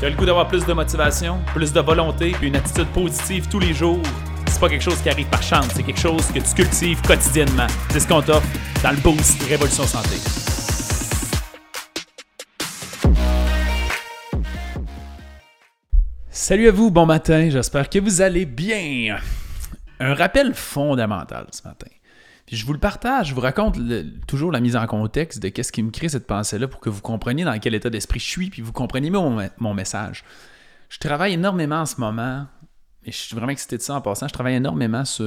Tu as le goût d'avoir plus de motivation, plus de volonté, puis une attitude positive tous les jours? C'est pas quelque chose qui arrive par chance, c'est quelque chose que tu cultives quotidiennement. C'est ce qu'on t'offre dans le Boost Révolution Santé. Salut à vous, bon matin, j'espère que vous allez bien. Un rappel fondamental ce matin. Puis je vous le partage, je vous raconte toujours la mise en contexte de qu'est-ce qui me crée cette pensée-là pour que vous compreniez dans quel état d'esprit je suis, puis vous compreniez mon, mon message. Je travaille énormément en ce moment, et je suis vraiment excité de ça en passant, je travaille énormément sur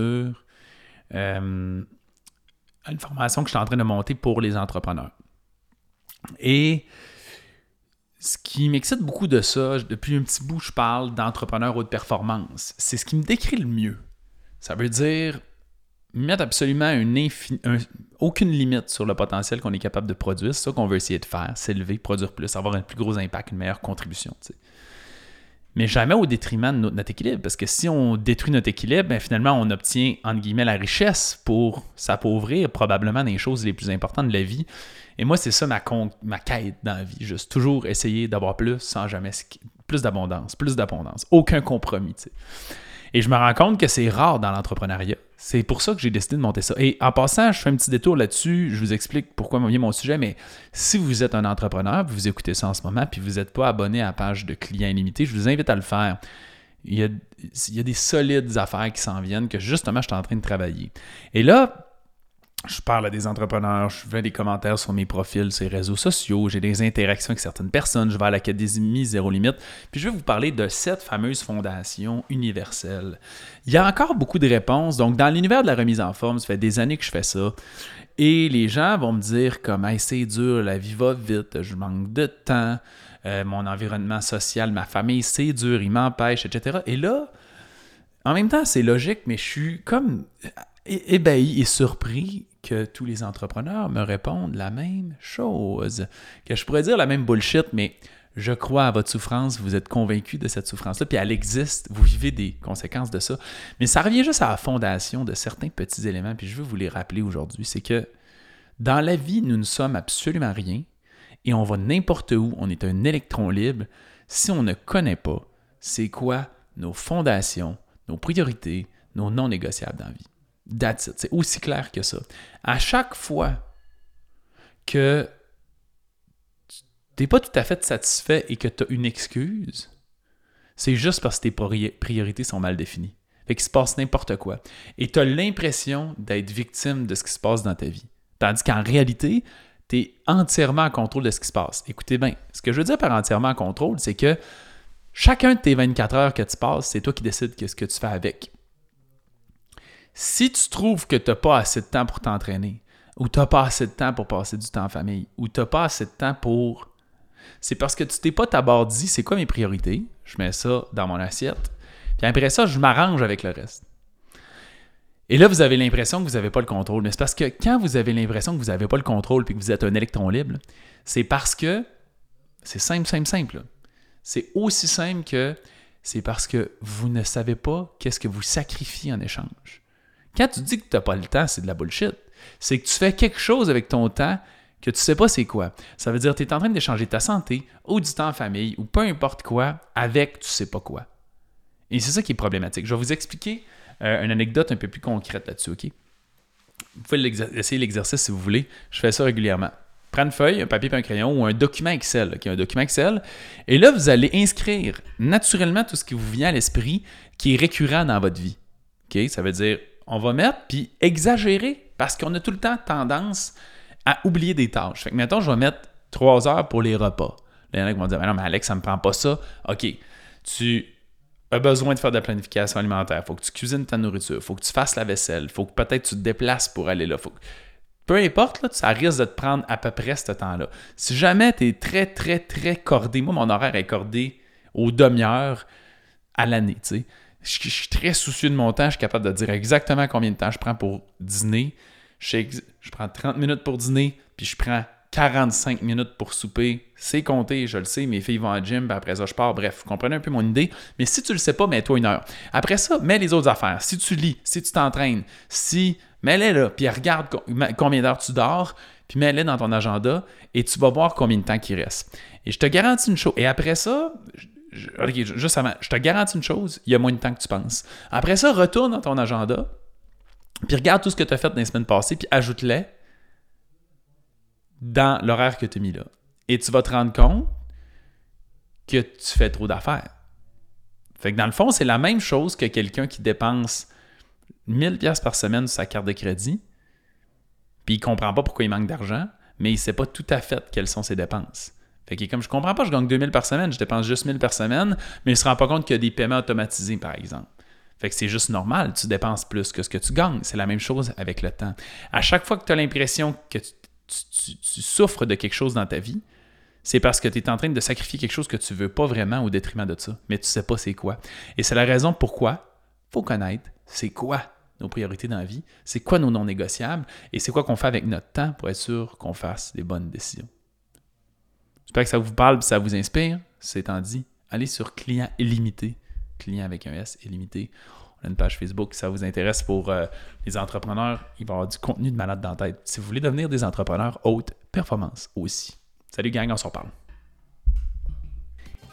euh, une formation que je suis en train de monter pour les entrepreneurs. Et ce qui m'excite beaucoup de ça, depuis un petit bout, je parle d'entrepreneur haute performance. C'est ce qui me décrit le mieux. Ça veut dire mettre absolument une aucune limite sur le potentiel qu'on est capable de produire. C'est ça qu'on veut essayer de faire, s'élever, produire plus, avoir un plus gros impact, une meilleure contribution. Mais jamais au détriment de notre, équilibre, parce que si on détruit notre équilibre, ben, finalement, on obtient, entre guillemets, la richesse pour s'appauvrir probablement des choses les plus importantes de la vie. Et moi, c'est ça ma, ma quête dans la vie, juste toujours essayer d'avoir plus sans jamais... Plus d'abondance, plus d'abondance, aucun compromis. Et je me rends compte que c'est rare dans l'entrepreneuriat. C'est pour ça que j'ai décidé de monter ça. Et en passant, je fais un petit détour là-dessus. Je vous explique pourquoi vient mon sujet. Mais si vous êtes un entrepreneur, vous écoutez ça en ce moment, puis vous n'êtes pas abonné à la page de clients illimités, je vous invite à le faire. Il y a, il y a des solides affaires qui s'en viennent que justement, je suis en train de travailler. Et là, je parle à des entrepreneurs, je fais des commentaires sur mes profils, sur les réseaux sociaux, j'ai des interactions avec certaines personnes, je vais à l'Académie Zéro Limite, puis je vais vous parler de cette fameuse fondation universelle. Il y a encore beaucoup de réponses, donc dans l'univers de la remise en forme, ça fait des années que je fais ça, et les gens vont me dire comme c'est dur, la vie va vite, je manque de temps, euh, mon environnement social, ma famille, c'est dur, il m'empêche, etc. Et là, en même temps, c'est logique, mais je suis comme ébahi et surpris que tous les entrepreneurs me répondent la même chose. Que je pourrais dire la même bullshit, mais je crois à votre souffrance, vous êtes convaincu de cette souffrance-là, puis elle existe, vous vivez des conséquences de ça. Mais ça revient juste à la fondation de certains petits éléments, puis je veux vous les rappeler aujourd'hui. C'est que dans la vie, nous ne sommes absolument rien et on va n'importe où, on est un électron libre si on ne connaît pas c'est quoi nos fondations, nos priorités, nos non négociables dans la vie? C'est aussi clair que ça. À chaque fois que tu n'es pas tout à fait satisfait et que tu as une excuse, c'est juste parce que tes priorités sont mal définies. Fait qu'il se passe n'importe quoi. Et tu as l'impression d'être victime de ce qui se passe dans ta vie. Tandis qu'en réalité, tu es entièrement en contrôle de ce qui se passe. Écoutez bien, ce que je veux dire par entièrement en contrôle, c'est que chacun de tes 24 heures que tu passes, c'est toi qui décides ce que tu fais avec. Si tu trouves que tu n'as pas assez de temps pour t'entraîner, ou tu n'as pas assez de temps pour passer du temps en famille, ou tu n'as pas assez de temps pour... C'est parce que tu t'es pas d'abord dit c'est quoi mes priorités, je mets ça dans mon assiette, puis après ça, je m'arrange avec le reste. Et là, vous avez l'impression que vous n'avez pas le contrôle. Mais c'est parce que quand vous avez l'impression que vous n'avez pas le contrôle puis que vous êtes un électron libre, c'est parce que c'est simple, simple, simple. C'est aussi simple que c'est parce que vous ne savez pas qu'est-ce que vous sacrifiez en échange. Quand tu dis que tu n'as pas le temps, c'est de la bullshit. C'est que tu fais quelque chose avec ton temps que tu ne sais pas c'est quoi. Ça veut dire que tu es en train d'échanger ta santé ou du temps en famille ou peu importe quoi avec tu sais pas quoi. Et c'est ça qui est problématique. Je vais vous expliquer euh, une anecdote un peu plus concrète là-dessus, OK? Vous pouvez essayer l'exercice si vous voulez. Je fais ça régulièrement. Prends une feuille, un papier et un crayon ou un document Excel, un document Excel. Et là, vous allez inscrire naturellement tout ce qui vous vient à l'esprit qui est récurrent dans votre vie. OK? Ça veut dire on va mettre, puis exagérer, parce qu'on a tout le temps tendance à oublier des tâches. Fait que, mettons, je vais mettre trois heures pour les repas. Les gens vont dire, non, mais Alex, ça ne me prend pas ça. OK, tu as besoin de faire de la planification alimentaire. Il faut que tu cuisines ta nourriture. Il faut que tu fasses la vaisselle. Il faut que peut-être tu te déplaces pour aller là. Faut Peu importe, là, ça risque de te prendre à peu près ce temps-là. Si jamais tu es très, très, très cordé, moi, mon horaire est cordé aux demi-heures à l'année, tu sais je, suis très soucieux de mon temps. Je suis capable de dire exactement combien de temps je prends pour dîner. Je, prends 30 minutes pour dîner, puis je prends 45 minutes pour souper. C'est compté, je le sais. Mes filles vont à gym, puis après ça, je pars. Bref, vous comprenez un peu mon idée. Mais si tu le sais pas, mets-toi une heure. Après ça, mets les autres affaires. Si tu lis, si tu t'entraînes, si. Mets-les là, puis regarde combien d'heures tu dors, puis mets-les dans ton agenda, et tu vas voir combien de temps il reste. Et je te garantis une chose. Et après ça, OK, juste avant, je te garantis une chose, il y a moins de temps que tu penses. Après ça, retourne dans ton agenda, puis regarde tout ce que tu as fait dans les semaines passées, puis ajoute-les dans l'horaire que tu as mis là. Et tu vas te rendre compte que tu fais trop d'affaires. Fait que dans le fond, c'est la même chose que quelqu'un qui dépense 1000 pièces par semaine sur sa carte de crédit, puis il comprend pas pourquoi il manque d'argent, mais il sait pas tout à fait quelles sont ses dépenses. Fait que comme je comprends pas, je gagne 2000 par semaine, je dépense juste 1000 par semaine, mais il se rend pas compte qu'il y a des paiements automatisés, par exemple. Fait que c'est juste normal, tu dépenses plus que ce que tu gagnes. C'est la même chose avec le temps. À chaque fois que tu as l'impression que tu, souffres de quelque chose dans ta vie, c'est parce que tu es en train de sacrifier quelque chose que tu veux pas vraiment au détriment de ça, mais tu sais pas c'est quoi. Et c'est la raison pourquoi faut connaître c'est quoi nos priorités dans la vie, c'est quoi nos non négociables et c'est quoi qu'on fait avec notre temps pour être sûr qu'on fasse des bonnes décisions. J'espère que ça vous parle, ça vous inspire. C'est étant dit, allez sur client illimité, client avec un S illimité. On a une page Facebook, si ça vous intéresse pour euh, les entrepreneurs, il va y avoir du contenu de malade dans la tête. Si vous voulez devenir des entrepreneurs haute performance aussi. Salut gang, on s'en parle.